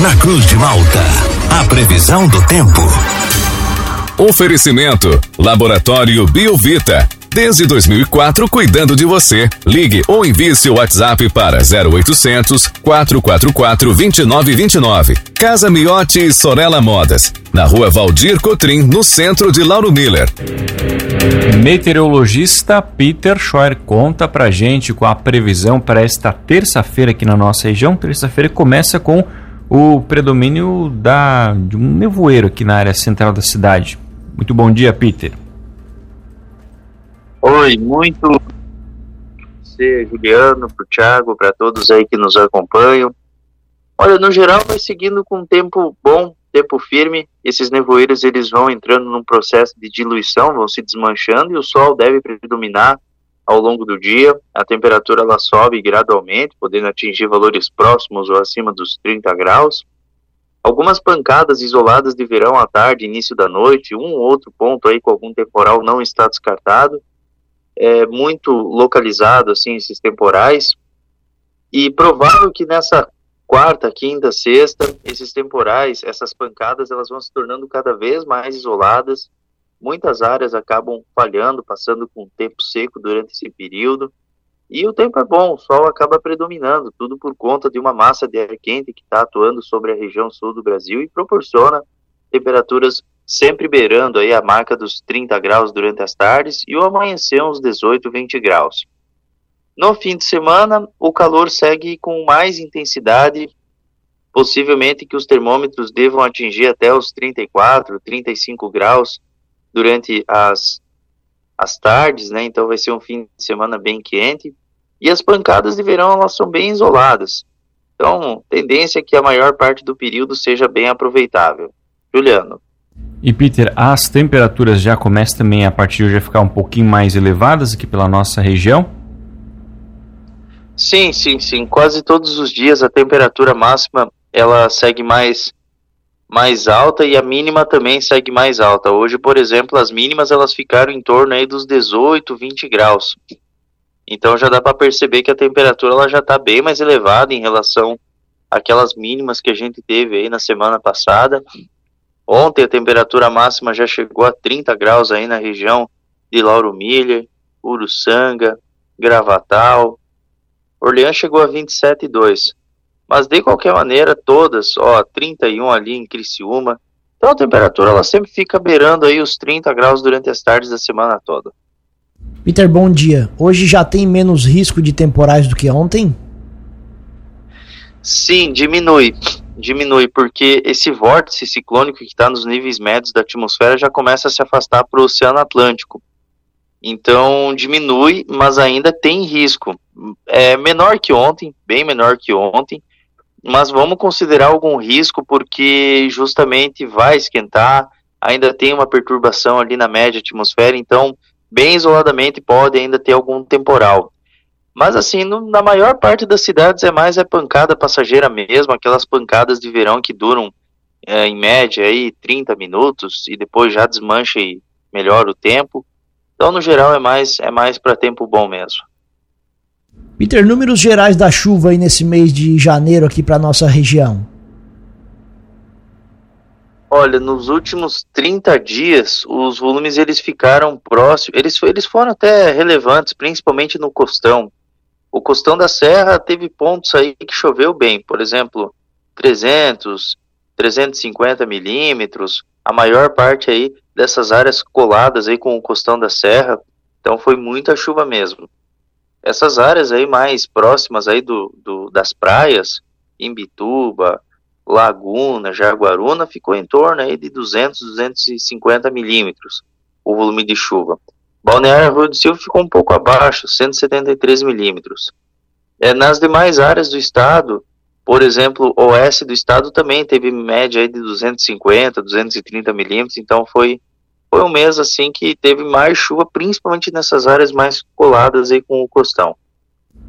Na Cruz de Malta, a previsão do tempo. Oferecimento: Laboratório Biovita. Desde 2004, cuidando de você. Ligue ou envie seu WhatsApp para 0800 444 2929. Casa Miotti e Sorella Modas. Na rua Valdir Cotrim, no centro de Lauro Miller. Meteorologista Peter Scheuer conta pra gente com a previsão para esta terça-feira aqui na nossa região. Terça-feira começa com o predomínio da, de um nevoeiro aqui na área central da cidade. Muito bom dia, Peter. Oi, muito você, Juliano, para o Thiago, para todos aí que nos acompanham. Olha, no geral vai seguindo com tempo bom, tempo firme. Esses nevoeiros eles vão entrando num processo de diluição, vão se desmanchando e o sol deve predominar ao longo do dia. A temperatura ela sobe gradualmente, podendo atingir valores próximos ou acima dos 30 graus. Algumas pancadas isoladas de verão à tarde, início da noite, um ou outro ponto aí com algum temporal não está descartado é, muito localizado, assim, esses temporais, e provável que nessa quarta, quinta, sexta, esses temporais, essas pancadas, elas vão se tornando cada vez mais isoladas, muitas áreas acabam falhando, passando com tempo seco durante esse período, e o tempo é bom, o sol acaba predominando, tudo por conta de uma massa de ar quente que está atuando sobre a região sul do Brasil e proporciona temperaturas sempre beirando aí a marca dos 30 graus durante as tardes e o amanhecer uns 18, 20 graus. No fim de semana, o calor segue com mais intensidade, possivelmente que os termômetros devam atingir até os 34, 35 graus durante as, as tardes, né? Então vai ser um fim de semana bem quente. E as pancadas de verão elas são bem isoladas. Então, tendência é que a maior parte do período seja bem aproveitável. Juliano. E Peter, as temperaturas já começam também a partir de hoje a ficar um pouquinho mais elevadas aqui pela nossa região? Sim, sim, sim. Quase todos os dias a temperatura máxima ela segue mais mais alta e a mínima também segue mais alta. Hoje, por exemplo, as mínimas elas ficaram em torno aí dos 18, 20 graus. Então já dá para perceber que a temperatura ela já está bem mais elevada em relação àquelas mínimas que a gente teve aí na semana passada. Ontem a temperatura máxima já chegou a 30 graus aí na região de Lauro Miller, Uruçanga, Gravatal. Orleans chegou a 27,2. Mas de qualquer maneira, todas, ó, 31 ali em Criciúma. Então a temperatura ela sempre fica beirando aí os 30 graus durante as tardes da semana toda. Peter, bom dia. Hoje já tem menos risco de temporais do que ontem? Sim, diminui diminui, porque esse vórtice ciclônico que está nos níveis médios da atmosfera já começa a se afastar para o Oceano Atlântico. Então diminui, mas ainda tem risco. É menor que ontem, bem menor que ontem, mas vamos considerar algum risco porque justamente vai esquentar, ainda tem uma perturbação ali na média atmosfera, então bem isoladamente pode ainda ter algum temporal. Mas assim, no, na maior parte das cidades é mais é pancada passageira mesmo, aquelas pancadas de verão que duram é, em média aí 30 minutos e depois já desmancha e melhora o tempo. Então, no geral, é mais é mais para tempo bom mesmo. Peter, números gerais da chuva aí nesse mês de janeiro aqui para nossa região. Olha, nos últimos 30 dias, os volumes eles ficaram próximos, eles, eles foram até relevantes, principalmente no costão. O Costão da Serra teve pontos aí que choveu bem, por exemplo, 300, 350 milímetros, a maior parte aí dessas áreas coladas aí com o Costão da Serra, então foi muita chuva mesmo. Essas áreas aí mais próximas aí do, do das praias, Imbituba, Laguna, Jaguaruna, ficou em torno aí de 200, 250 milímetros o volume de chuva. Balneário Rui do Silva ficou um pouco abaixo, 173 milímetros. É, nas demais áreas do estado, por exemplo, oeste do estado também teve média de 250, 230 milímetros, então foi, foi um mês assim que teve mais chuva, principalmente nessas áreas mais coladas aí com o costão.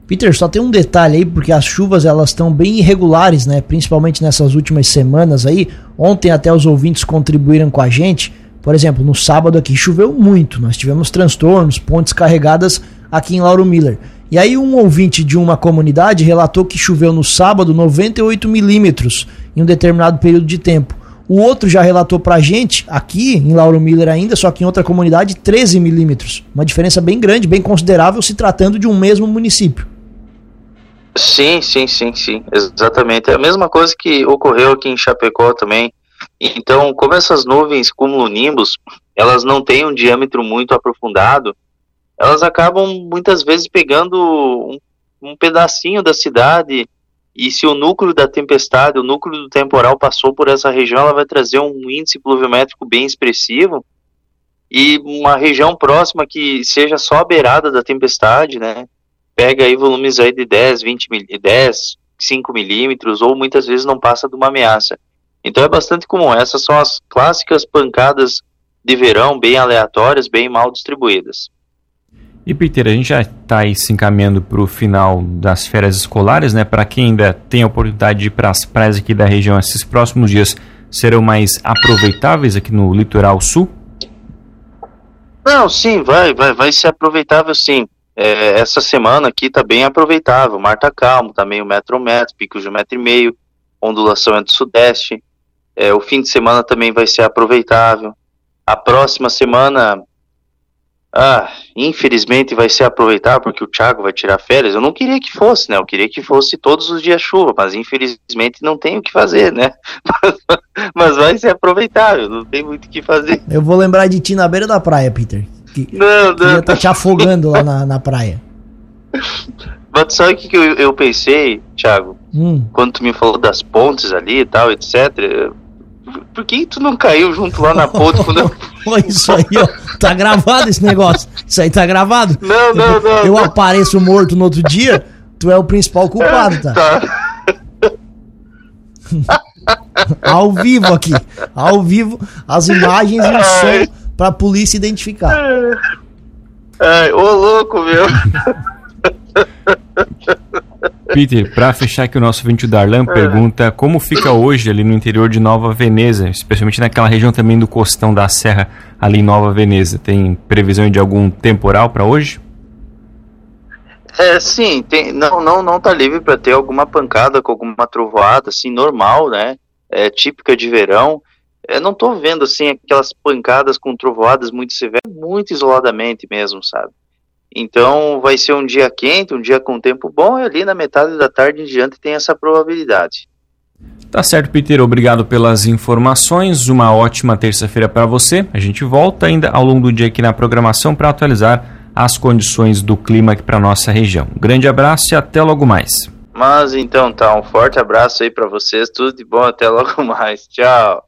Peter, só tem um detalhe aí, porque as chuvas elas estão bem irregulares, né? Principalmente nessas últimas semanas aí. Ontem até os ouvintes contribuíram com a gente. Por exemplo, no sábado aqui choveu muito, nós tivemos transtornos, pontes carregadas aqui em Lauro Miller. E aí um ouvinte de uma comunidade relatou que choveu no sábado 98 milímetros em um determinado período de tempo. O outro já relatou pra gente, aqui em Lauro Miller ainda, só que em outra comunidade, 13 milímetros. Uma diferença bem grande, bem considerável, se tratando de um mesmo município. Sim, sim, sim, sim, exatamente. É a mesma coisa que ocorreu aqui em Chapecó também. Então, como essas nuvens cumulonimbus, elas não têm um diâmetro muito aprofundado, elas acabam muitas vezes pegando um, um pedacinho da cidade e se o núcleo da tempestade, o núcleo do temporal passou por essa região, ela vai trazer um índice pluviométrico bem expressivo e uma região próxima que seja só a beirada da tempestade, né? Pega aí volumes aí de 10, 20, 10, 5 milímetros ou muitas vezes não passa de uma ameaça. Então é bastante comum. Essas são as clássicas pancadas de verão, bem aleatórias, bem mal distribuídas. E Peter, a gente já está aí se encaminhando para o final das férias escolares, né? Para quem ainda tem a oportunidade de ir para as praias aqui da região, esses próximos dias serão mais aproveitáveis aqui no litoral sul? Não, sim, vai, vai, vai ser aproveitável sim. É, essa semana aqui está bem aproveitável. Mar tá calmo, tá meio metro metro, pico de um metro e meio, ondulação é do sudeste. É, o fim de semana também vai ser aproveitável. A próxima semana ah, infelizmente vai ser aproveitar porque o Thiago vai tirar férias. Eu não queria que fosse, né? Eu queria que fosse todos os dias chuva, mas infelizmente não tem o que fazer, né? mas vai ser aproveitável, não tem muito o que fazer. Eu vou lembrar de ti na beira da praia, Peter. Que, não, não. Ia tá te afogando lá na, na praia. Mas sabe o que, que eu, eu pensei, Thiago? Hum. Quando tu me falou das pontes ali e tal, etc por que tu não caiu junto lá na ponte quando eu... Olha isso aí, ó. Tá gravado esse negócio. Isso aí tá gravado. Não, não, não. Eu não. apareço morto no outro dia, tu é o principal culpado, tá? Tá. ao vivo aqui. Ao vivo, as imagens e o som pra polícia identificar. Ai, ô louco, meu. Peter, para fechar aqui o nosso vídeo, Darlan é. pergunta como fica hoje ali no interior de Nova Veneza, especialmente naquela região também do costão da serra ali em Nova Veneza. Tem previsão de algum temporal para hoje? É, sim, tem, não, não, não tá livre para ter alguma pancada com alguma trovoada, assim, normal, né? É típica de verão. Eu não tô vendo, assim, aquelas pancadas com trovoadas muito severas, muito isoladamente mesmo, sabe? Então vai ser um dia quente, um dia com tempo bom, e ali na metade da tarde em diante tem essa probabilidade. Tá certo, Peter. Obrigado pelas informações. Uma ótima terça-feira para você. A gente volta ainda ao longo do dia aqui na programação para atualizar as condições do clima aqui para nossa região. Um grande abraço e até logo mais. Mas então tá, um forte abraço aí para vocês. Tudo de bom, até logo mais. Tchau.